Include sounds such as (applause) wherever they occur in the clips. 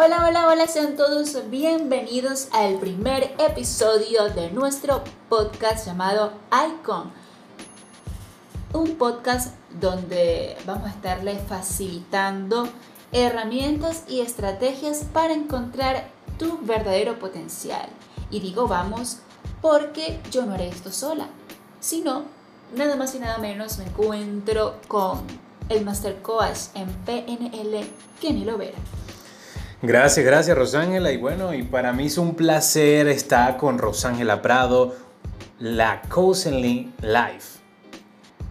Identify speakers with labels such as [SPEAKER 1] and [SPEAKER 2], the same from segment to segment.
[SPEAKER 1] Hola, hola, hola, sean todos bienvenidos al primer episodio de nuestro podcast llamado Icon. Un podcast donde vamos a estarle facilitando herramientas y estrategias para encontrar tu verdadero potencial. Y digo vamos porque yo no haré esto sola, sino nada más y nada menos me encuentro con el Master Coach en PNL, Kenny Lovera.
[SPEAKER 2] Gracias, gracias Rosángela. Y bueno, y para mí es un placer estar con Rosángela Prado, la Coaching Life.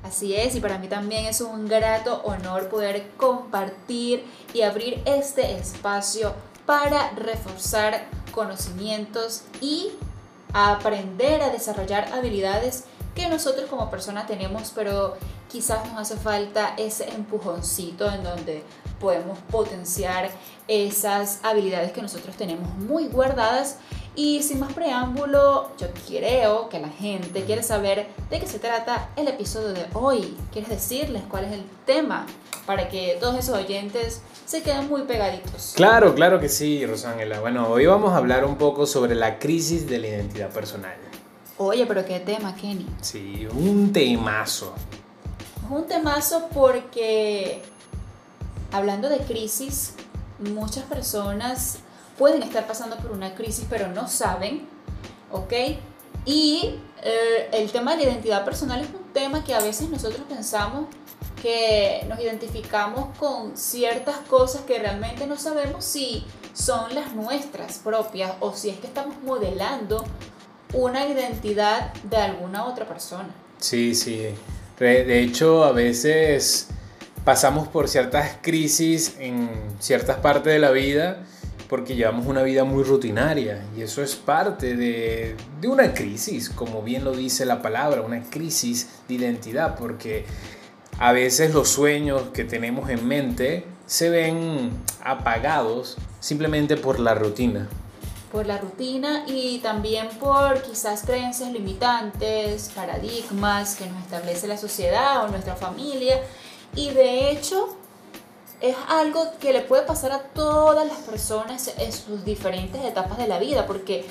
[SPEAKER 1] Así es, y para mí también es un grato honor poder compartir y abrir este espacio para reforzar conocimientos y aprender a desarrollar habilidades que nosotros como personas tenemos, pero quizás nos hace falta ese empujoncito en donde podemos potenciar esas habilidades que nosotros tenemos muy guardadas. Y sin más preámbulo, yo creo que la gente quiere saber de qué se trata el episodio de hoy. ¿Quieres decirles cuál es el tema para que todos esos oyentes se queden muy pegaditos?
[SPEAKER 2] Claro, claro que sí, Rosángela. Bueno, hoy vamos a hablar un poco sobre la crisis de la identidad personal.
[SPEAKER 1] Oye, pero qué tema, Kenny.
[SPEAKER 2] Sí, un temazo.
[SPEAKER 1] un temazo porque hablando de crisis, muchas personas pueden estar pasando por una crisis pero no saben, ¿ok? Y eh, el tema de la identidad personal es un tema que a veces nosotros pensamos que nos identificamos con ciertas cosas que realmente no sabemos si son las nuestras propias o si es que estamos modelando una identidad de alguna otra persona.
[SPEAKER 2] Sí, sí. De hecho, a veces pasamos por ciertas crisis en ciertas partes de la vida porque llevamos una vida muy rutinaria y eso es parte de, de, una crisis, como bien lo dice la palabra, una crisis de identidad, porque a veces los sueños que tenemos en mente se ven apagados simplemente por la rutina.
[SPEAKER 1] Por la rutina y también por quizás creencias limitantes, paradigmas que nos establece la sociedad o nuestra familia y de hecho, es algo que le puede pasar a todas las personas en sus diferentes etapas de la vida, porque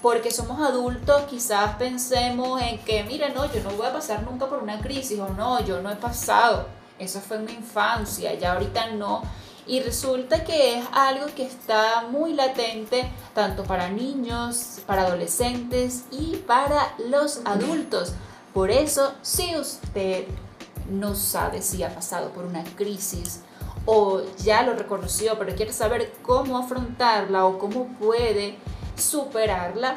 [SPEAKER 1] porque somos adultos, quizás pensemos en que, mira, no, yo no voy a pasar nunca por una crisis, o no, yo no he pasado, eso fue en mi infancia, ya ahorita no. Y resulta que es algo que está muy latente tanto para niños, para adolescentes y para los adultos. Por eso, si usted no sabe si ha pasado por una crisis o ya lo reconoció, pero quiere saber cómo afrontarla o cómo puede superarla,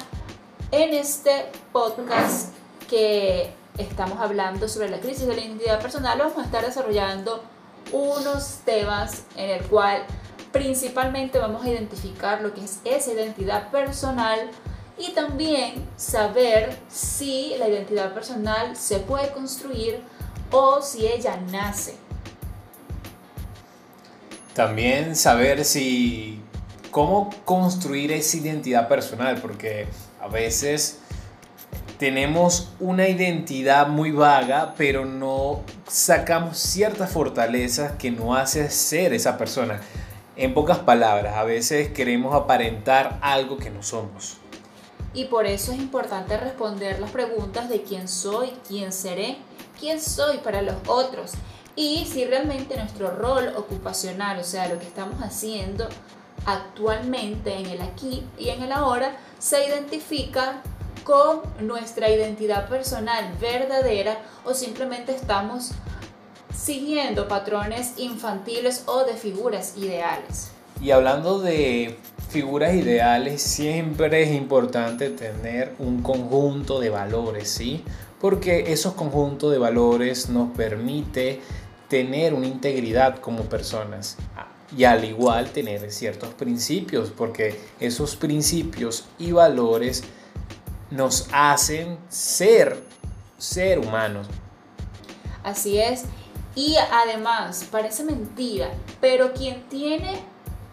[SPEAKER 1] en este podcast que estamos hablando sobre la crisis de la identidad personal, vamos a estar desarrollando unos temas en el cual principalmente vamos a identificar lo que es esa identidad personal y también saber si la identidad personal se puede construir o si ella nace.
[SPEAKER 2] También saber si cómo construir esa identidad personal, porque a veces tenemos una identidad muy vaga, pero no sacamos ciertas fortalezas que nos hace ser esa persona. En pocas palabras, a veces queremos aparentar algo que no somos.
[SPEAKER 1] Y por eso es importante responder las preguntas de quién soy, quién seré quién soy para los otros y si realmente nuestro rol ocupacional, o sea, lo que estamos haciendo actualmente en el aquí y en el ahora, se identifica con nuestra identidad personal verdadera o simplemente estamos siguiendo patrones infantiles o de figuras ideales.
[SPEAKER 2] Y hablando de figuras ideales, siempre es importante tener un conjunto de valores, ¿sí? Porque esos conjuntos de valores nos permite tener una integridad como personas y al igual tener ciertos principios, porque esos principios y valores nos hacen ser ser humanos.
[SPEAKER 1] Así es. Y además, parece mentira, pero quien tiene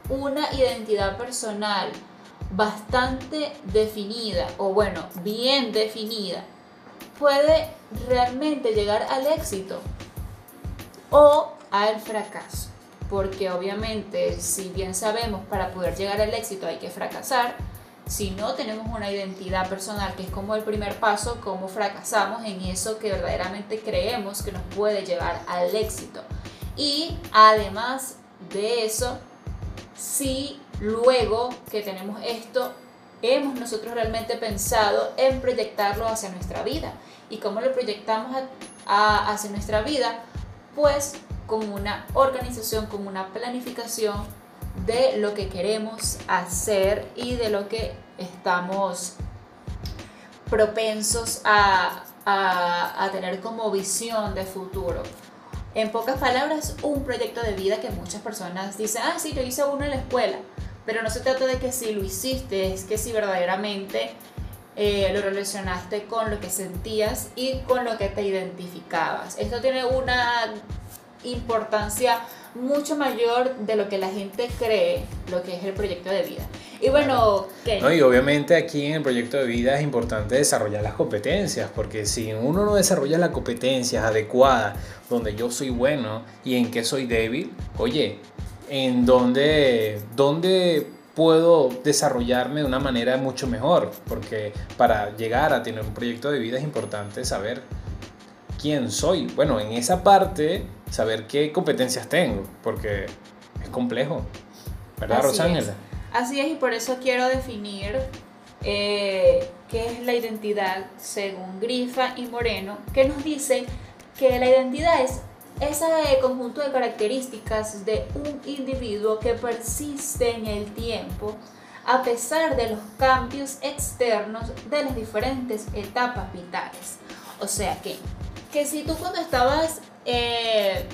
[SPEAKER 1] una identidad personal bastante definida, o bueno, bien definida, puede realmente llegar al éxito o al fracaso. porque obviamente si bien sabemos para poder llegar al éxito hay que fracasar, si no tenemos una identidad personal, que es como el primer paso, cómo fracasamos en eso que verdaderamente creemos que nos puede llevar al éxito. Y además de eso, si luego que tenemos esto, hemos nosotros realmente pensado en proyectarlo hacia nuestra vida. ¿Y cómo lo proyectamos hacia nuestra vida? Pues con una organización, con una planificación de lo que queremos hacer y de lo que estamos propensos a, a, tener como visión de futuro. En pocas palabras, un proyecto de vida que muchas personas dicen, ah, sí, yo hice uno en la escuela, pero no se trata de que si lo hiciste, es que si verdaderamente eh, lo relacionaste con lo que sentías y con lo que te identificabas. Esto tiene una importancia mucho mayor de lo que la gente cree lo que es el proyecto de vida. Y bueno,
[SPEAKER 2] No, y obviamente aquí en el proyecto de vida es importante desarrollar las competencias, porque si uno no desarrolla las competencias adecuadas, donde yo soy bueno y en qué soy débil, oye, en dónde, dónde puedo desarrollarme de una manera mucho mejor, porque para llegar a tener un proyecto de vida es importante saber quién soy. Bueno, en esa parte, saber qué competencias tengo, porque es complejo. ¿Verdad, Rosángela?
[SPEAKER 1] Así es, y por eso quiero definir eh, qué es la identidad según Grifa y Moreno, que nos dice que la identidad es ese conjunto de características de un individuo que persiste en el tiempo a pesar de los cambios externos de las diferentes etapas vitales. O sea que que si tú cuando estabas eh,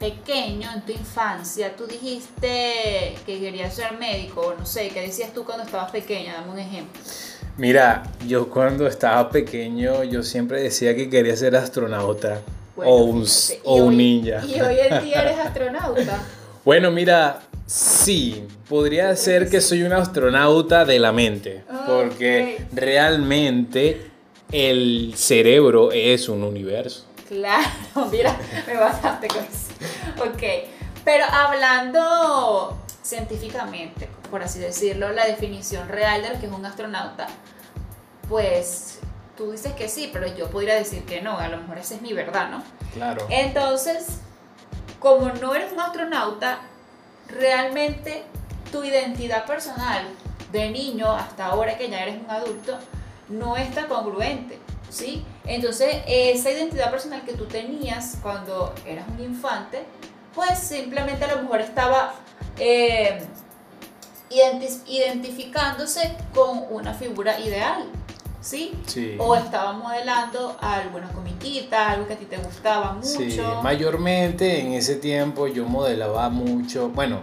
[SPEAKER 1] pequeño, en tu infancia, tú dijiste que querías ser médico, o no sé, ¿qué decías tú cuando estabas pequeño? Dame un ejemplo.
[SPEAKER 2] Mira, yo cuando estaba pequeño, yo siempre decía que quería ser astronauta o un, o un ninja.
[SPEAKER 1] ¿Y hoy en día eres (laughs) astronauta?
[SPEAKER 2] bueno, mira, sí, podría ser que soy un astronauta de la mente, porque realmente el cerebro es un universo.
[SPEAKER 1] Claro, (laughs) mira, me basaste con eso. Ok, pero hablando científicamente, por así decirlo, la definición real de lo que es un astronauta, pues tú dices que sí, pero yo podría decir que no, a lo mejor esa es mi verdad, ¿no?
[SPEAKER 2] Claro.
[SPEAKER 1] Entonces, como no eres un astronauta, realmente tu identidad personal de niño hasta ahora que ya eres un adulto, no está congruente, ¿sí? Entonces, esa identidad personal que tú tenías cuando eras un infante, pues simplemente a lo mejor estaba eh, identificándose con una figura ideal, ¿sí?
[SPEAKER 2] ¿sí?
[SPEAKER 1] O estaba modelando alguna comiquita, algo que a ti te gustaba mucho. Sí,
[SPEAKER 2] mayormente en ese tiempo yo modelaba mucho, bueno,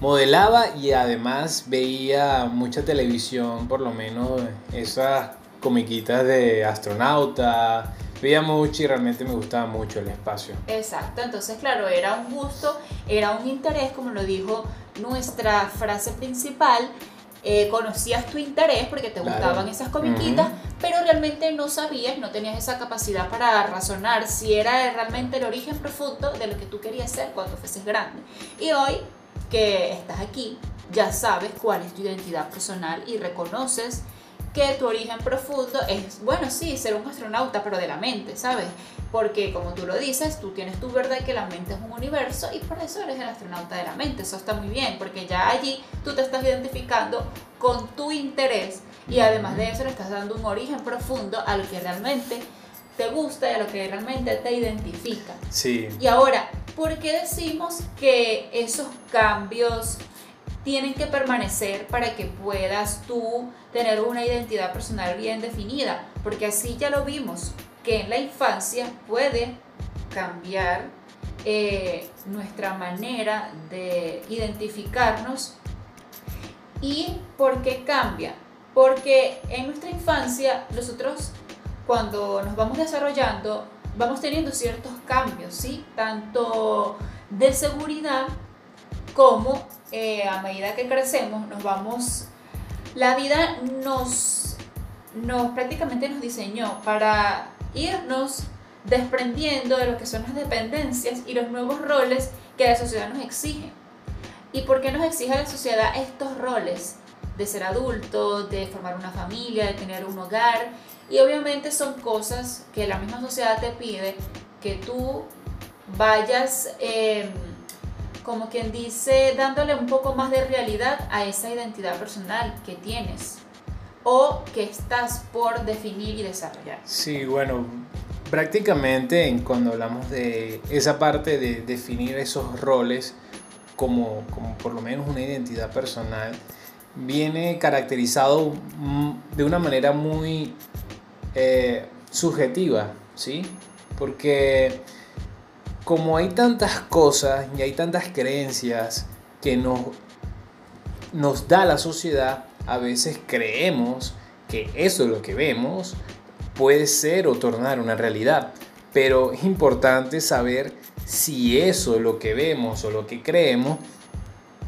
[SPEAKER 2] modelaba y además veía mucha televisión, por lo menos esas comiquitas de astronauta, veía mucho y realmente me gustaba mucho el espacio.
[SPEAKER 1] Exacto, entonces claro, era un gusto, era un interés, como lo dijo nuestra frase principal, eh, conocías tu interés porque te gustaban esas comiquitas, pero realmente no sabías, no tenías esa capacidad para razonar si era realmente el origen profundo de lo que tú querías ser cuando fueses grande. Y hoy que estás aquí, ya sabes cuál es tu identidad personal y reconoces que tu origen profundo es, bueno, sí, ser un astronauta, pero de la mente, ¿sabes? Porque como tú lo dices, tú tienes tu verdad que la mente es un universo y por eso eres el astronauta de la mente. Eso está muy bien, porque ya allí tú te estás identificando con tu interés y además de eso le estás dando un origen profundo a lo que realmente te gusta y a lo que realmente te identifica.
[SPEAKER 2] Sí.
[SPEAKER 1] Y ahora, ¿por qué decimos que esos cambios tienen que permanecer para que puedas tú tener una identidad personal bien definida? Porque así ya lo vimos, que en la infancia puede cambiar eh, nuestra manera de identificarnos. ¿Y por qué cambia? Porque en nuestra infancia nosotros cuando nos vamos desarrollando, vamos teniendo ciertos cambios, ¿sí? Tanto de seguridad como eh, a medida que crecemos, nos vamos, la vida nos, nos prácticamente nos diseñó para irnos desprendiendo de lo que son las dependencias y los nuevos roles que la sociedad nos exige. ¿Y por qué nos exige la sociedad estos roles? De ser adulto, de formar una familia, de tener un hogar. Y obviamente son cosas que la misma sociedad te pide que tú vayas, em, como quien dice, dándole un poco más de realidad a esa identidad personal que tienes o que estás por definir y desarrollar.
[SPEAKER 2] Sí, bueno, prácticamente en cuando hablamos de esa parte de definir esos roles como, como por lo menos una identidad personal, viene caracterizado de una manera muy eh, subjetiva, ¿sí? Porque como hay tantas cosas y hay tantas creencias que nos, nos da la sociedad, a veces creemos que eso es lo que vemos puede ser o tornar una realidad. Pero es importante saber si eso, lo que vemos o lo que creemos,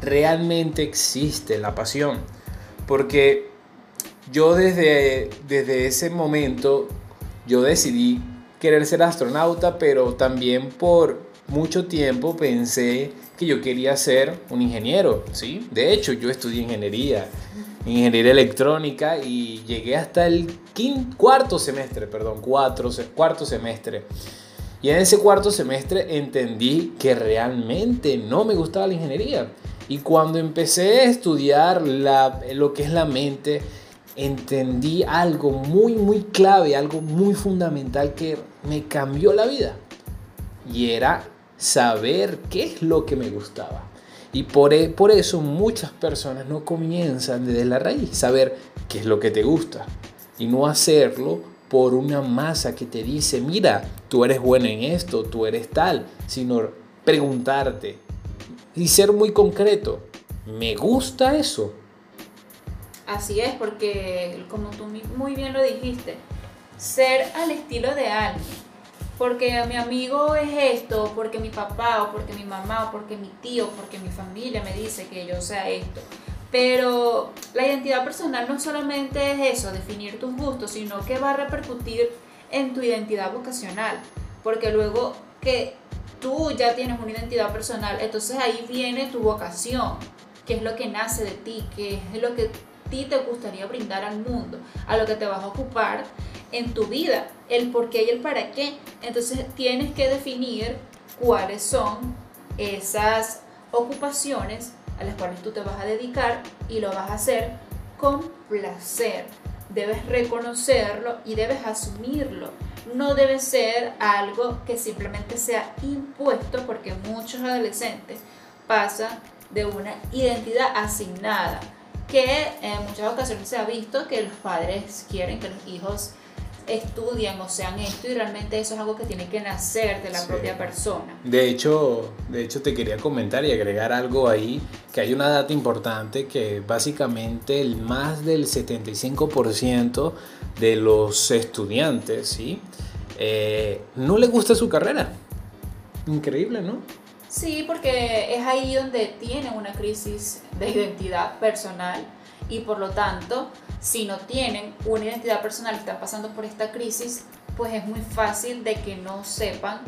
[SPEAKER 2] realmente existe la pasión. Porque yo desde, desde ese momento, yo decidí querer ser astronauta, pero también por mucho tiempo pensé que yo quería ser un ingeniero, ¿sí? De hecho, yo estudié ingeniería ingeniería electrónica y llegué hasta el quinto, cuarto semestre, perdón, cuatro, cuarto semestre. Y en ese cuarto semestre entendí que realmente no me gustaba la ingeniería. Y cuando empecé a estudiar la, lo que es la mente, entendí algo muy, muy clave, algo muy fundamental que me cambió la vida. Y era saber qué es lo que me gustaba. Y por, e, por eso muchas personas no comienzan desde la raíz, saber qué es lo que te gusta y no hacerlo por una masa que te dice, mira, tú eres bueno en esto, tú eres tal, sino preguntarte y ser muy concreto, ¿me gusta eso?
[SPEAKER 1] Así es, porque como tú muy bien lo dijiste, ser al estilo de alguien porque mi amigo es esto, porque mi papá o porque mi mamá o porque mi tío, porque mi familia me dice que yo sea esto. Pero la identidad personal no solamente es eso, definir tus gustos, sino que va a repercutir en tu identidad vocacional. Porque luego que tú ya tienes una identidad personal, entonces ahí viene tu vocación, que es lo que nace de ti, que es lo que ti te gustaría brindar al mundo, a lo que te vas a ocupar en tu vida, el por qué y el para qué. Entonces tienes que definir cuáles son esas ocupaciones a las cuales tú te vas a dedicar y lo vas a hacer con placer. Debes reconocerlo y debes asumirlo. No debe ser algo que simplemente sea impuesto porque muchos adolescentes pasan de una identidad asignada que en muchas ocasiones se ha visto que los padres quieren que los hijos estudian o sean esto y realmente eso es algo que tiene que nacer de la propia persona.
[SPEAKER 2] De hecho, de hecho te quería comentar y agregar algo ahí, que hay una data importante que básicamente el más del 75% de los estudiantes, ¿sí? Eh, no le gusta su carrera. Increíble, ¿no?
[SPEAKER 1] Sí, porque es ahí donde tienen una crisis de identidad personal y por lo tanto si no tienen una identidad personal y están pasando por esta crisis, pues es muy fácil de que no sepan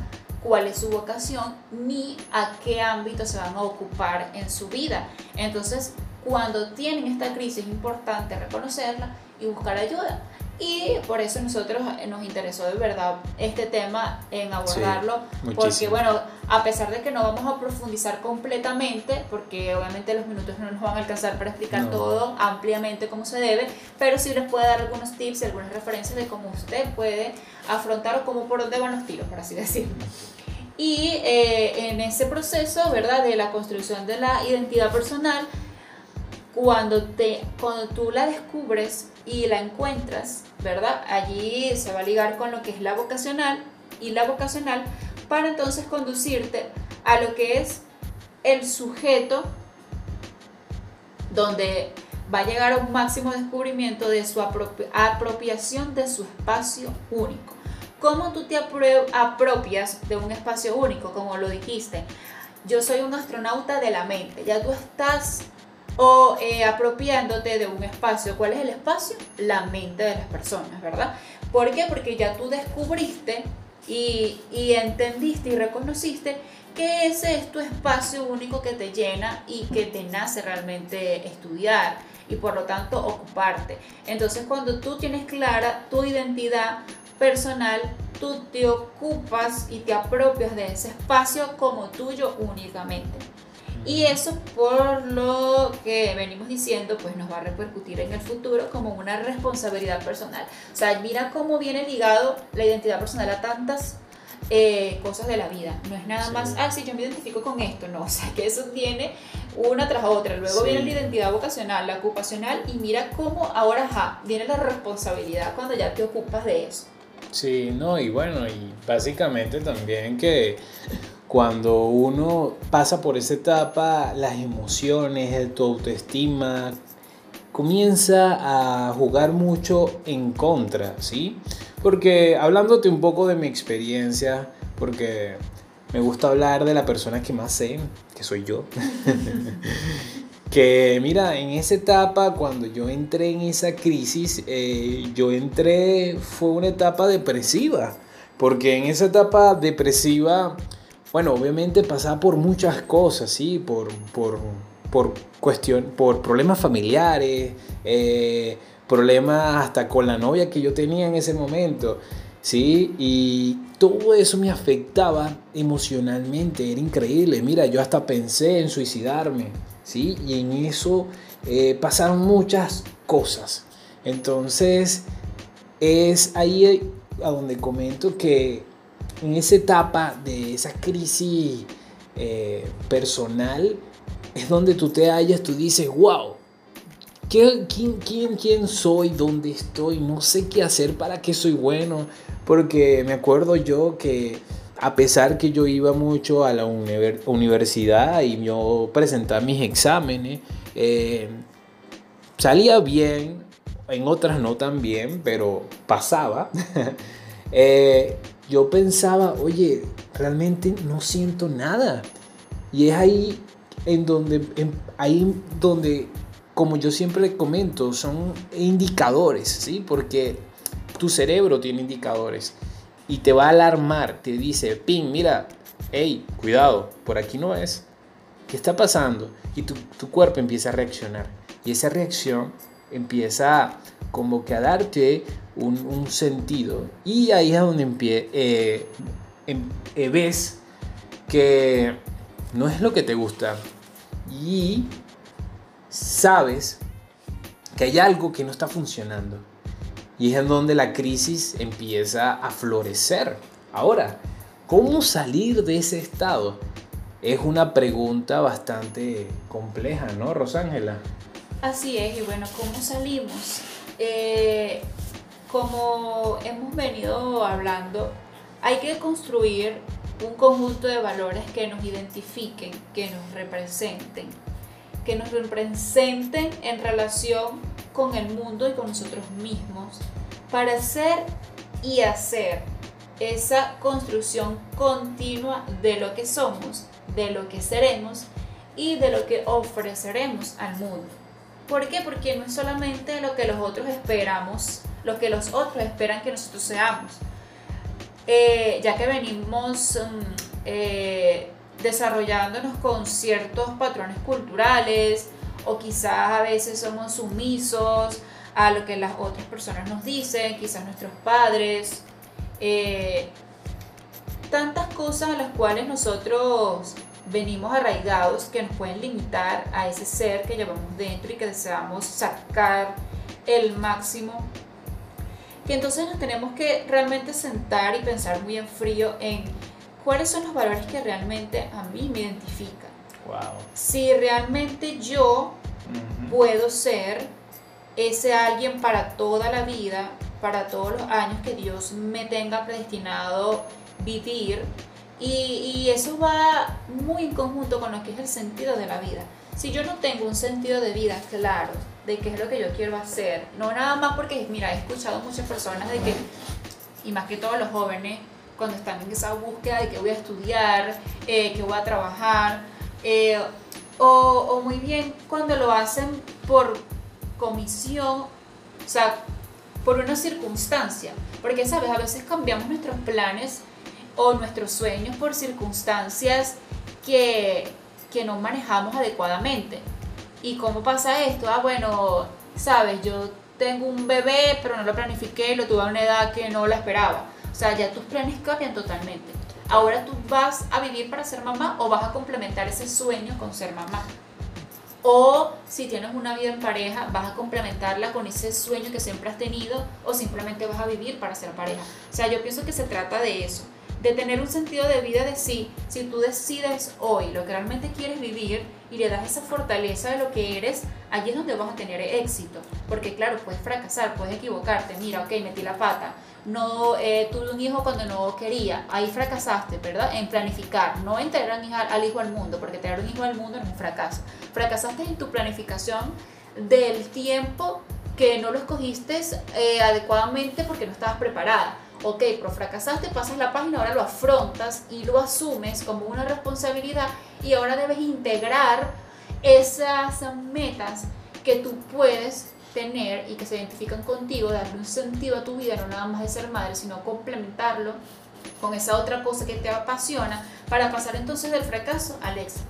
[SPEAKER 1] cuál es su vocación ni a qué ámbito se van a ocupar en su vida. Entonces, cuando tienen esta crisis es importante reconocerla y buscar ayuda. Y por eso nosotros eh, nos interesó de verdad este tema en abordarlo, porque bueno, a pesar de que no vamos a profundizar completamente, porque obviamente los minutos no nos van a alcanzar para explicar todo ampliamente como se debe, pero sí les puede dar algunos tips y algunas referencias de cómo usted puede afrontar o cómo por dónde van los tiros, por así decirlo. Y eh, en ese proceso, ¿verdad? De la construcción de la identidad personal, cuando, te, cuando tú la descubres y la encuentras, ¿verdad? Allí se va a ligar con lo que es la vocacional y la vocacional para entonces conducirte a lo que es el sujeto donde va a llegar a un máximo descubrimiento de su apropiación de su espacio único. ¿Cómo tú te apropias de un espacio único? Como lo dijiste, yo soy un astronauta de la mente, ya tú estás o eh, apropiándote de un espacio. ¿Cuál es el espacio? La mente de las personas, ¿verdad? ¿Por qué? Porque ya tú descubriste y, y entendiste y reconociste que ese es tu espacio único que te llena y que te nace realmente estudiar y por lo tanto ocuparte. Entonces cuando tú tienes clara tu identidad personal, tú te ocupas y te apropias de ese espacio como tuyo únicamente. Y eso por lo que venimos diciendo, pues nos va a repercutir en el futuro como una responsabilidad personal. O sea, mira cómo viene ligado la identidad personal a tantas eh, cosas de la vida. No es nada más, ah, sí, yo me identifico con esto. No, (laughs) o sea, que eso tiene una tras otra. Luego viene la identidad vocacional, la ocupacional, y mira cómo ahora ja, viene la responsabilidad cuando ya te ocupas de eso.
[SPEAKER 2] Sí, no, y bueno, y básicamente también que cuando uno pasa por esa etapa, las emociones, tu autoestima, comienza a jugar mucho en contra, ¿sí? Porque hablándote un poco de mi experiencia, porque me gusta hablar de la persona que más sé, que soy yo. (laughs) que mira, en esa etapa, cuando yo entré en esa crisis, eh, yo entré, fue una etapa depresiva. Porque en esa etapa depresiva bueno, obviamente pasaba por muchas cosas, ¿sí? Por, por, por, cuestión, por problemas familiares, eh, problemas hasta con la novia que yo tenía en ese momento, ¿sí? Y todo eso me afectaba emocionalmente, era increíble. Mira, yo hasta pensé en suicidarme, ¿sí? Y en eso eh, pasaron muchas cosas. Entonces, es ahí a donde comento que en esa etapa de esa crisis eh, personal es donde tú te hallas, tú dices, wow, ¿quién, quién, quién soy? ¿Dónde estoy? No sé qué hacer, para qué soy bueno. Porque me acuerdo yo que a pesar que yo iba mucho a la universidad y yo presentaba mis exámenes, eh, salía bien, en otras no tan bien, pero pasaba. (laughs) eh, yo pensaba, oye, realmente no siento nada. Y es ahí en donde, ahí donde, como yo siempre comento, son indicadores, ¿sí? Porque tu cerebro tiene indicadores y te va a alarmar, te dice, ping, mira, hey, cuidado, por aquí no es. ¿Qué está pasando? Y tu, tu cuerpo empieza a reaccionar. Y esa reacción empieza como que a darte un, sentido. Y ahí es donde eh, em, eh, ves que no es lo que te gusta. Y sabes que hay algo que no está funcionando. Y es en donde la crisis empieza a florecer. Ahora, ¿cómo salir de ese estado? Es una pregunta bastante compleja, ¿no, Rosángela?
[SPEAKER 1] Así es, y bueno, ¿cómo salimos? Eh, como hemos venido hablando, hay que construir un conjunto de valores que nos identifiquen, que nos representen, que nos representen en relación con el mundo y con nosotros mismos, para ser y hacer esa construcción continua de lo que somos, de lo que seremos y de lo que ofreceremos al mundo. ¿Por qué? Porque no es solamente lo que los otros esperamos lo que los otros esperan que nosotros seamos. Eh, ya que venimos mm, eh, desarrollándonos con ciertos patrones culturales o quizás a veces somos sumisos a lo que las otras personas nos dicen, quizás nuestros padres, eh, tantas cosas a las cuales nosotros venimos arraigados que nos pueden limitar a ese ser que llevamos dentro y que deseamos sacar el máximo que entonces nos tenemos que realmente sentar y pensar muy en frío en cuáles son los valores que realmente a mí me identifican. Si realmente yo puedo ser ese alguien para toda la vida, para todos los años que Dios me tenga predestinado vivir. Y, y eso va muy en conjunto con lo que es el sentido de la vida. Si yo no tengo un sentido de vida claro, de qué es lo que yo quiero hacer. No nada más porque, mira, he escuchado muchas personas de que, y más que todos los jóvenes, cuando están en esa búsqueda de que voy a estudiar, eh, que voy a trabajar, eh, o, o, muy bien cuando lo hacen por comisión, o sea, por una circunstancia. Porque, ¿sabes? A veces cambiamos nuestros planes o nuestros sueños por circunstancias que, que no manejamos adecuadamente. ¿Y cómo pasa esto? Ah, bueno, sabes, yo tengo un bebé, pero no lo planifiqué, lo tuve a una edad que no la esperaba. O sea, ya tus planes cambian totalmente. Ahora tú vas a vivir para ser mamá o vas a complementar ese sueño con ser mamá. O si tienes una vida en pareja, vas a complementarla con ese sueño que siempre has tenido o simplemente vas a vivir para ser pareja. O sea, yo pienso que se trata de eso, de tener un sentido de vida de sí. Si tú decides hoy lo que realmente quieres vivir y le das esa fortaleza de lo que eres, allí es donde vas a tener éxito. Porque claro, puedes fracasar, puedes equivocarte. Mira, ok, metí la pata no eh, tuve un hijo cuando no quería, ahí fracasaste, ¿verdad? En planificar, no en traer al hijo al mundo, porque traer un hijo al mundo es un fracaso. Fracasaste en tu planificación del tiempo que no lo escogiste eh, adecuadamente porque no estabas preparada. Ok, pero fracasaste, pasas la página, ahora lo afrontas y lo asumes como una responsabilidad y ahora debes integrar esas metas que tú puedes tener y que se identifican contigo, darle un sentido a tu vida, no nada más de ser madre, sino complementarlo con esa otra cosa que te apasiona para pasar entonces del fracaso al éxito.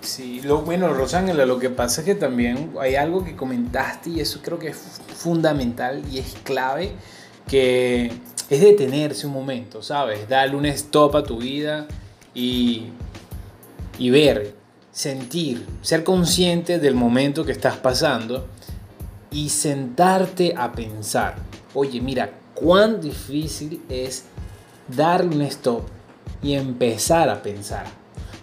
[SPEAKER 2] Sí, lo, bueno, Rosángela, lo que pasa es que también hay algo que comentaste y eso creo que es fundamental y es clave, que es detenerse un momento, ¿sabes? Darle un stop a tu vida y, y ver, sentir, ser consciente del momento que estás pasando y sentarte a pensar, oye, mira, cuán difícil es darle un stop y empezar a pensar.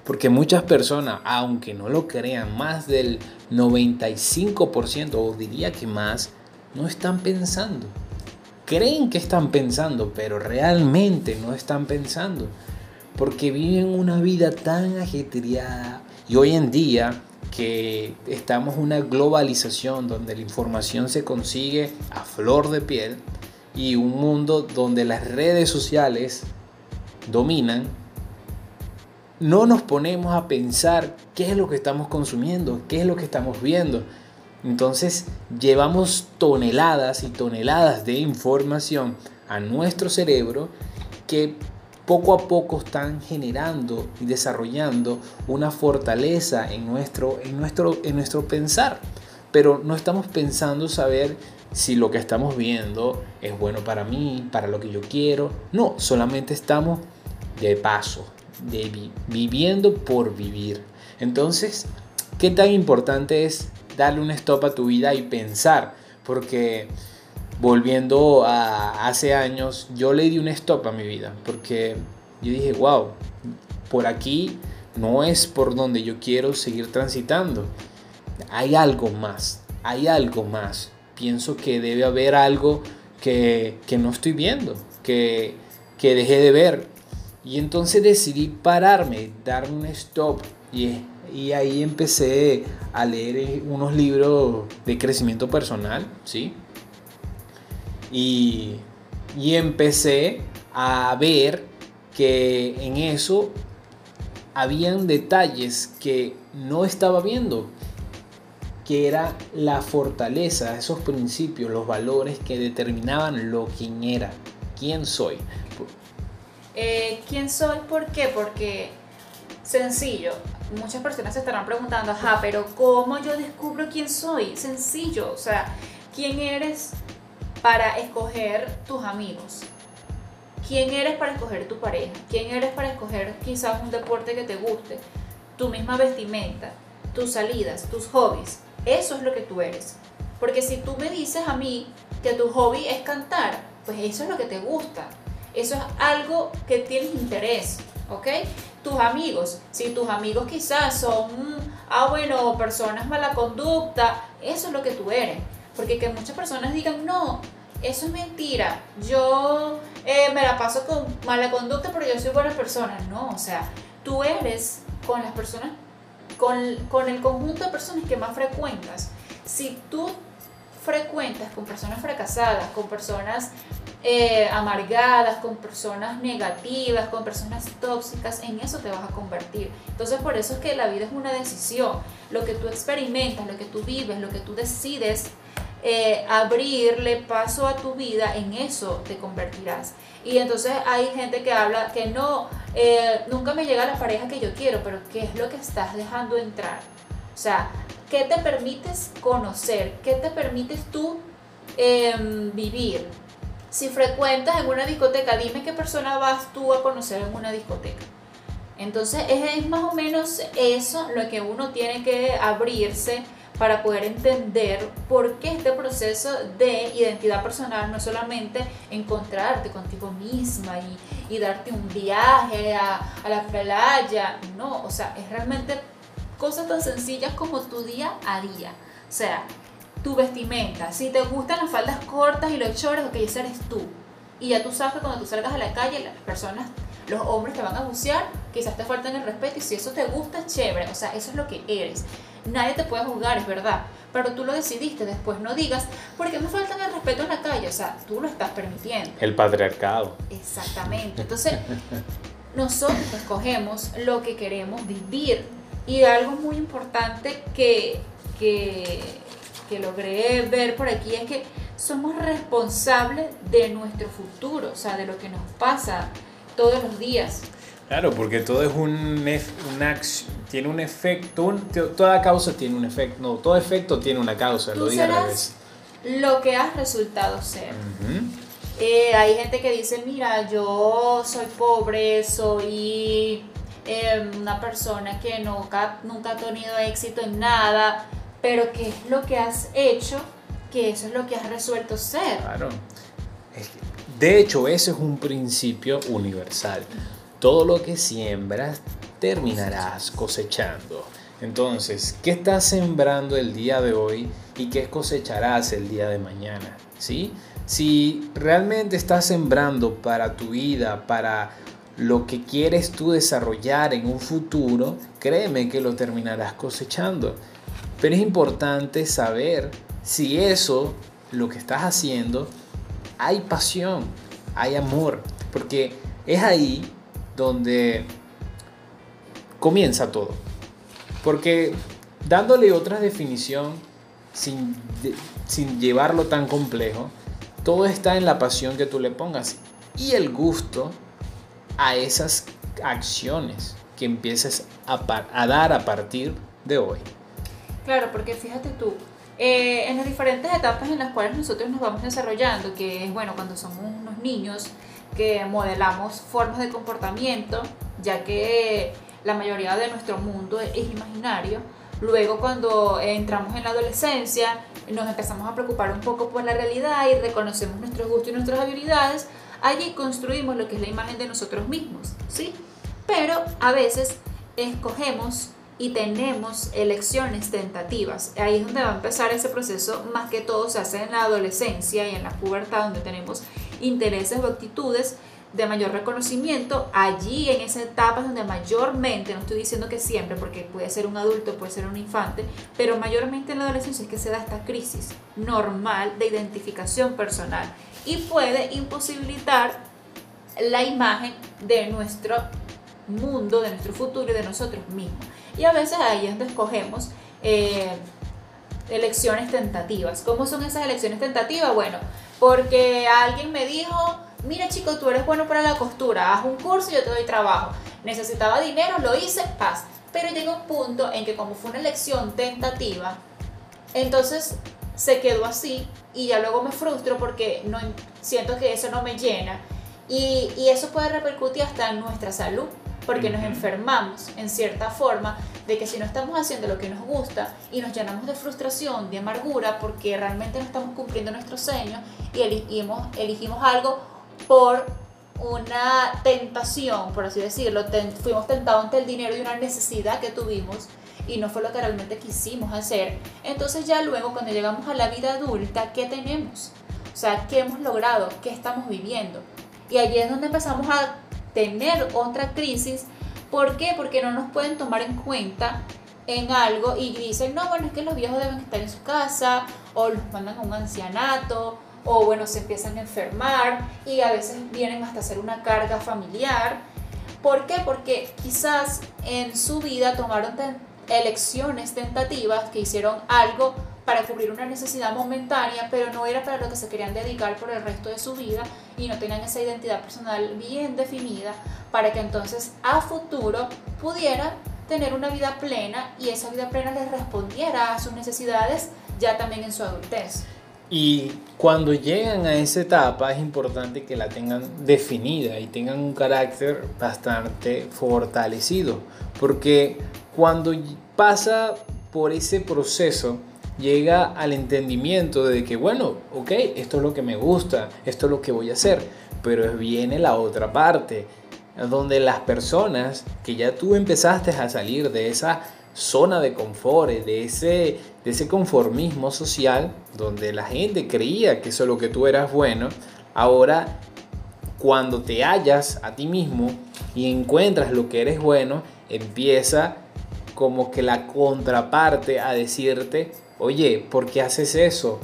[SPEAKER 2] Porque muchas personas, aunque no lo crean, más del 95% o diría que más, no están pensando. Creen que están pensando, pero realmente no están pensando. Porque viven una vida tan ajetreada y hoy en día que estamos en una globalización donde la información se consigue a flor de piel y un mundo donde las redes sociales dominan, no nos ponemos a pensar qué es lo que estamos consumiendo, qué es lo que estamos viendo. Entonces llevamos toneladas y toneladas de información a nuestro cerebro que poco a poco están generando y desarrollando una fortaleza en nuestro, en nuestro, en nuestro pensar. Pero no estamos pensando saber si lo que estamos viendo es bueno para mí, para lo que yo quiero. No, solamente estamos de paso, de viviendo por vivir. Entonces, ¿qué tan importante es darle un stop a tu vida y pensar? Porque volviendo a hace años, yo le di un stop a mi vida porque yo dije, wow, por aquí no es por donde yo quiero seguir transitando. Hay algo más, hay algo más. Pienso que debe haber algo que, no estoy viendo, que, que dejé de ver. Y entonces decidí pararme, darme un stop y, y ahí empecé a leer unos libros de crecimiento personal, ¿sí? Y, empecé a ver que en eso habían detalles que no estaba viendo, que era la fortaleza, esos principios, los valores que determinaban lo quién era, quién soy.
[SPEAKER 1] Eh, ¿Quién soy? ¿Por qué? Porque sencillo, muchas personas se estarán preguntando, ajá, pero ¿cómo yo descubro quién soy? Sencillo, o sea, ¿quién eres? para escoger tus amigos? ¿Quién eres para escoger tu pareja? ¿Quién eres para escoger quizás un deporte que te guste? Tu misma vestimenta, tus salidas, tus hobbies. Eso es lo que tú eres. Porque si tú me dices a mí que tu hobby es cantar, pues eso es lo que te gusta. Eso es algo que tienes interés, ¿ok? Tus amigos, si tus amigos quizás son, ah, bueno, personas mala conducta, eso es lo que tú eres. Porque que muchas personas digan, no, eso es mentira, yo eh, me la paso con mala conducta pero yo soy buena persona. No, o sea, tú eres con las personas, con, con el conjunto de personas que más frecuentas. Si tú frecuentas con personas fracasadas, con personas eh, amargadas, con personas negativas, con personas tóxicas, en eso te vas a convertir. Entonces por eso es que la vida es una decisión. Lo que tú experimentas, lo que tú vives, lo que tú decides eh, abrirle paso a tu vida, en eso te convertirás. Y entonces hay gente que habla que no, eh, nunca me llega la pareja que yo quiero, pero ¿qué es lo que estás dejando entrar? O sea, ¿qué te permites conocer? ¿Qué te permites tú em, vivir? Si frecuentas en una discoteca, dime qué persona vas tú a conocer en una discoteca. Entonces es, más o menos eso lo que uno tiene que abrirse para poder entender por qué este proceso de identidad personal no es solamente encontrarte contigo misma y, darte un viaje a, a, la playa, no, o sea, es realmente cosas tan sencillas como tu día a día. O sea, tu vestimenta. Si te gustan las faldas cortas y los shorts, ok, ese eres tú. Y ya tú sabes que cuando tú salgas a la calle, las personas, los hombres te van a bucear, quizás te faltan el respeto y si eso te gusta, chévere. O sea, eso es lo que eres. Nadie te puede juzgar, es verdad. Pero tú lo decidiste, después no digas, ¿por qué me faltan el respeto en la calle? O sea, tú lo estás permitiendo.
[SPEAKER 2] El patriarcado.
[SPEAKER 1] Exactamente. Entonces, (laughs) nosotros escogemos lo que queremos vivir. Y algo muy importante que, que que logré ver por aquí es que somos responsables de nuestro futuro, o sea, de lo que nos pasa todos los días.
[SPEAKER 2] Claro, porque todo es un, una tiene un efecto, toda causa tiene un efecto, no, todo efecto tiene una causa, lo digo
[SPEAKER 1] al Lo que has resultado ser. Eh, hay gente que dice, mira, yo soy pobre, soy eh, una persona que nunca ha tenido éxito en nada, pero ¿qué es lo que has hecho? Que eso es lo que has resuelto ser.
[SPEAKER 2] Claro. De hecho, ese es un principio universal. Todo lo que siembras, terminarás cosechando. Entonces, ¿qué estás sembrando el día de hoy y qué cosecharás el día de mañana? ¿Sí? Si realmente estás sembrando para tu vida, para lo que quieres tú desarrollar en un futuro, créeme que lo terminarás cosechando. Pero es importante saber si eso, lo que estás haciendo, hay pasión, hay amor, porque es ahí donde comienza todo. Porque dándole otra definición, sin, sin llevarlo tan complejo, todo está en la pasión que tú le pongas y el gusto a esas acciones que empieces a, a dar a partir de hoy.
[SPEAKER 1] Claro, porque fíjate tú, eh, en las diferentes etapas en las cuales nosotros nos vamos desarrollando, que es bueno cuando somos unos niños, que modelamos formas de comportamiento, ya que la mayoría de nuestro mundo es imaginario. Luego cuando entramos en la adolescencia, nos empezamos a preocupar un poco por la realidad y reconocemos nuestros gustos y nuestras habilidades, allí construimos lo que es la imagen de nosotros mismos, ¿sí? Pero a veces escogemos y tenemos elecciones tentativas. Ahí es donde va a empezar ese proceso, más que todo se hace en la adolescencia y en la pubertad, donde tenemos intereses o actitudes de mayor reconocimiento. Allí en esa etapa es donde mayormente, no estoy diciendo que siempre, porque puede ser un adulto, puede ser un infante, pero mayormente en la adolescencia es que se da esta crisis normal de identificación personal y puede imposibilitar la imagen de nuestro mundo, de nuestro futuro y de nosotros mismos. Y a veces ahí es donde escogemos eh, elecciones tentativas. ¿Cómo son esas elecciones tentativas? Bueno, porque alguien me dijo, mira chico, tú eres bueno para la costura, haz un curso y yo te doy trabajo. Necesitaba dinero, lo hice, paz. Pero llega un punto en que como fue una elección tentativa, entonces se quedó así y ya luego me frustro porque no, siento que eso no me llena. Y, y eso puede repercutir hasta en nuestra salud porque nos enfermamos en cierta forma de que si no estamos haciendo lo que nos gusta y nos llenamos de frustración, de amargura, porque realmente no estamos cumpliendo nuestros sueños y elegimos, elegimos algo por una tentación, por así decirlo, fuimos tentados ante el dinero y una necesidad que tuvimos y no fue lo que realmente quisimos hacer. Entonces ya luego cuando llegamos a la vida adulta, ¿qué tenemos? O sea, ¿qué hemos logrado? ¿Qué estamos viviendo? Y allí es donde empezamos a tener otra crisis. ¿Por qué? Porque no nos pueden tomar en cuenta en algo y dicen, no, bueno, es que los viejos deben estar en su casa o los mandan a un ancianato o bueno, se empiezan a enfermar y a veces vienen hasta ser una carga familiar. ¿Por qué? Porque quizás en su vida tomaron elecciones tentativas que hicieron algo para cubrir una necesidad momentánea, pero no era para lo que se querían dedicar por el resto de su vida y no tenían esa identidad personal bien definida para que entonces a futuro pudieran tener una vida plena y esa vida plena les respondiera a sus necesidades ya también en su adultez.
[SPEAKER 2] Y cuando llegan a esa etapa es importante que la tengan definida y tengan un carácter bastante fortalecido, porque cuando pasa por ese proceso, llega al entendimiento de que, bueno, ok, esto es lo que me gusta, esto es lo que voy a hacer, pero viene la otra parte, donde las personas que ya tú empezaste a salir de esa zona de confort, de ese, de ese conformismo social, donde la gente creía que eso es lo que tú eras bueno, ahora cuando te hallas a ti mismo y encuentras lo que eres bueno, empieza como que la contraparte a decirte, oye, ¿por qué haces eso?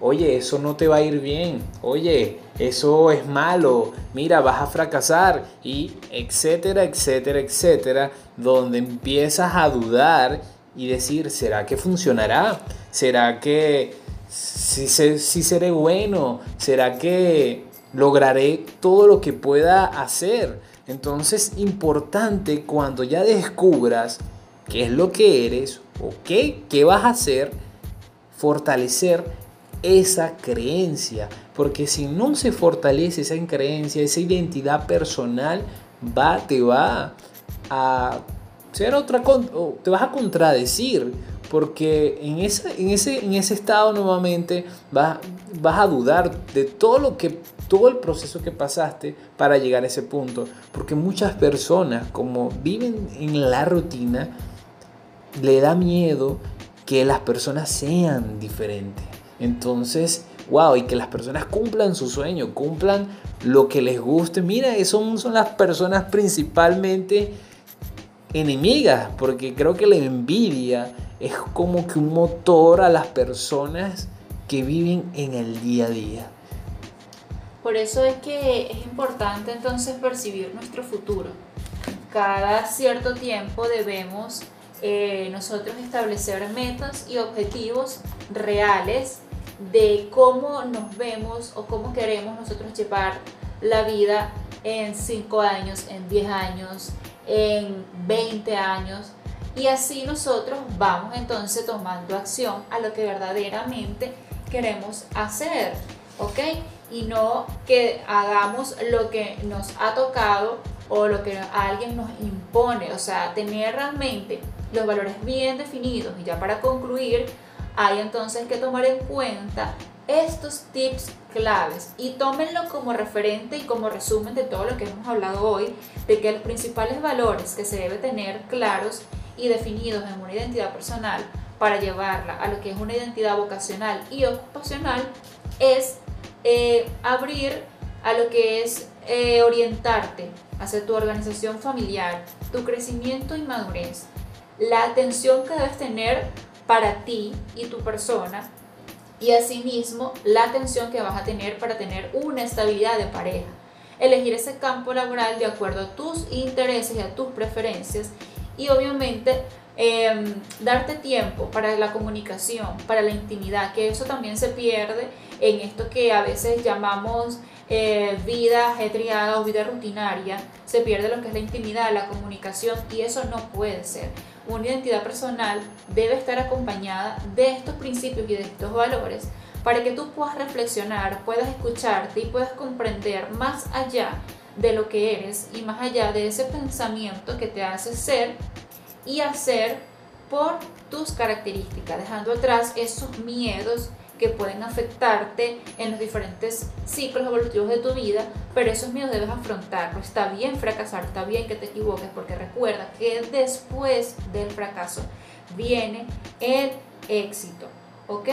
[SPEAKER 2] Oye, eso no te va a ir bien. Oye, eso es malo. Mira, vas a fracasar. Y etcétera, etcétera, etcétera. Donde empiezas a dudar y decir, ¿será que funcionará? ¿Será que si, si seré bueno? ¿Será que lograré todo lo que pueda hacer? Entonces, importante cuando ya descubras qué es lo que eres o qué, qué vas a hacer, fortalecer esa creencia. Porque si no se fortalece esa creencia, esa identidad personal, va, te va a ser otra, te vas a contradecir. Porque en, en, ese, en ese estado nuevamente vas, vas a dudar de todo lo que todo el proceso que pasaste para llegar a ese punto. Porque muchas personas, como viven en la rutina, le da miedo que las personas sean diferentes. Entonces, wow, y que las personas cumplan su sueño, cumplan lo que les guste. Mira, eso son las personas principalmente enemigas, porque creo que la envidia es como que un motor a las personas que viven en el día a día.
[SPEAKER 1] Por eso es que es importante entonces percibir nuestro futuro. Cada cierto tiempo debemos eh, nosotros establecer metas y objetivos reales de cómo nos vemos o cómo queremos nosotros llevar la vida en 5 años, en 10 años, en 20 años. Y así nosotros vamos entonces tomando acción a lo que verdaderamente queremos hacer, ¿ok? Y no que hagamos lo que nos ha tocado o lo que alguien nos impone, o sea, tener realmente los valores bien definidos. Y ya para concluir, hay entonces que tomar en cuenta estos tips claves y tómenlo como referente y como resumen de todo lo que hemos hablado hoy, de que los principales valores que se debe tener claros y definidos en una identidad personal para llevarla a lo que es una identidad vocacional y ocupacional es eh, abrir a lo que es eh, orientarte hacia tu organización familiar, tu crecimiento y madurez, la atención que debes tener para ti y tu persona y asimismo la atención que vas a tener para tener una estabilidad de pareja. Elegir ese campo laboral de acuerdo a tus intereses y a tus preferencias y obviamente em, darte tiempo para la comunicación, para la intimidad, que eso también se pierde en esto que a veces llamamos eh, vida ajetreada o vida rutinaria, se pierde lo que es la intimidad, la comunicación y eso no puede ser una identidad personal debe estar acompañada de estos principios y de estos valores para que tú puedas reflexionar, puedas escucharte y puedas comprender más allá de lo que eres y más allá de ese pensamiento que te hace ser y hacer por tus características, dejando atrás esos miedos, que pueden afectarte en los diferentes ciclos evolutivos de tu vida, pero esos miedos debes afrontarlo. Está bien fracasar, está bien que te equivoques, porque recuerda que después del fracaso viene el éxito, ¿ok?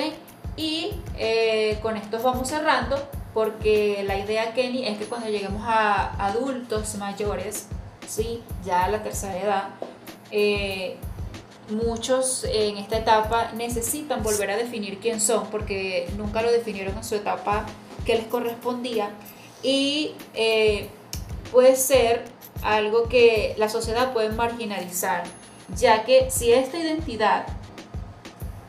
[SPEAKER 1] Y eh, con esto vamos cerrando, porque la idea, Kenny, es que cuando lleguemos a adultos mayores, ¿sí? ya a la tercera edad, eh, muchos en esta etapa necesitan volver a definir quién son porque nunca lo definieron en su etapa que les correspondía y eh, puede ser algo que la sociedad puede marginalizar ya que si esta identidad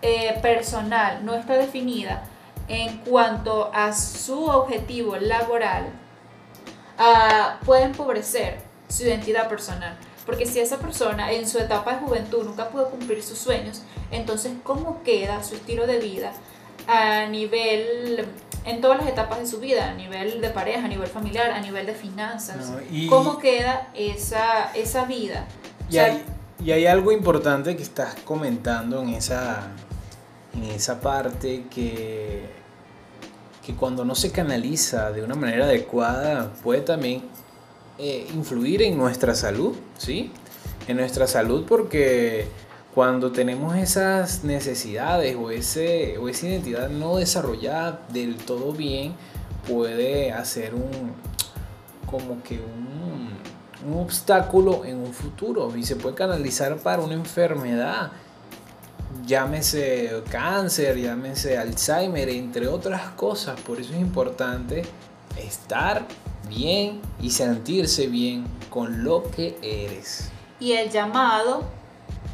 [SPEAKER 1] eh, personal no está definida en cuanto a su objetivo laboral, ah, puede empobrecer su identidad personal. Porque si esa persona en su etapa de juventud nunca pudo cumplir sus sueños, entonces ¿cómo queda su estilo de vida a nivel, en todas las etapas de su vida, a nivel de pareja, a nivel familiar, a nivel de finanzas? ¿Cómo queda esa, esa vida?
[SPEAKER 2] Y, hay, y hay algo importante que estás comentando en esa, en esa parte que, que cuando no se canaliza de una manera adecuada puede también eh, influir en nuestra salud, ¿sí? En nuestra salud porque cuando tenemos esas necesidades o, ese, o esa identidad no desarrollada del todo bien, puede hacer un, como que un, un obstáculo en un futuro y se puede canalizar para una enfermedad llámese cáncer, llámese Alzheimer, entre otras cosas. Por eso es importante estar bien y sentirse bien con lo que eres.
[SPEAKER 1] Y el llamado,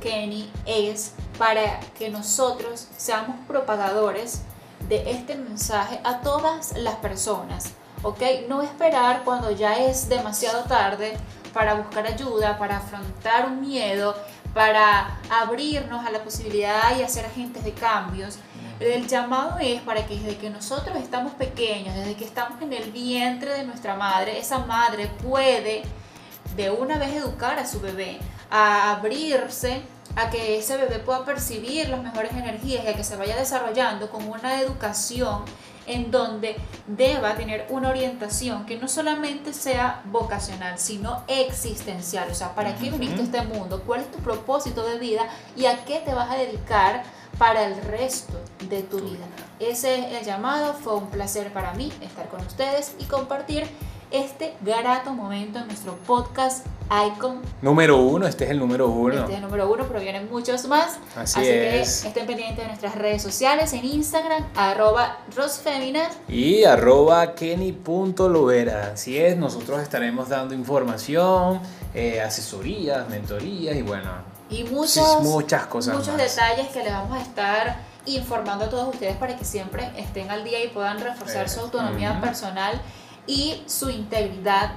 [SPEAKER 1] Kenny, es para que nosotros seamos propagadores de este mensaje a todas las personas, ¿ok? No esperar cuando ya es demasiado tarde para buscar ayuda, para afrontar un miedo, para abrirnos a la posibilidad y hacer agentes de cambios el llamado es para que desde que nosotros estamos pequeños, desde que estamos en el vientre de nuestra madre, esa madre puede de una vez educar a su bebé, a abrirse a que ese bebé pueda percibir las mejores energías y a que se vaya desarrollando con una educación en donde deba tener una orientación que no solamente sea vocacional, sino existencial. O sea, ¿para qué viniste a este mundo? ¿Cuál es tu propósito de vida? ¿Y a qué te vas a dedicar para el resto de tu vida? Ese es el llamado. Fue un placer para mí estar con ustedes y compartir este grato momento en nuestro podcast Icon.
[SPEAKER 2] Número uno, este es el número uno.
[SPEAKER 1] Este es el número uno, pero vienen muchos más.
[SPEAKER 2] Así,
[SPEAKER 1] Así
[SPEAKER 2] es.
[SPEAKER 1] que estén pendientes de nuestras redes sociales en Instagram, arroba rosfemina.
[SPEAKER 2] Y arroba kenny.lovera. Así es, nosotros estaremos dando información, eh, asesorías, mentorías y bueno.
[SPEAKER 1] Y muchos,
[SPEAKER 2] muchas cosas.
[SPEAKER 1] Muchos
[SPEAKER 2] más.
[SPEAKER 1] detalles que les vamos a estar informando a todos ustedes para que siempre estén al día y puedan reforzar su autonomía personal y su integridad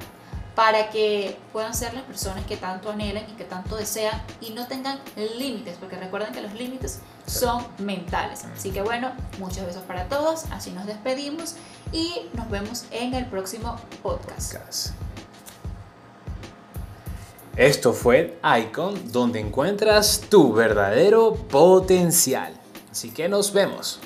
[SPEAKER 1] para que puedan ser las personas que tanto anhelan y que tanto desean y no tengan límites, porque recuerden que los límites son mentales. Así que bueno, muchos besos para todos, así nos despedimos y nos vemos en el próximo podcast.
[SPEAKER 2] Podcast. Esto fue Icon, donde encuentras tu verdadero potencial. Así que nos vemos.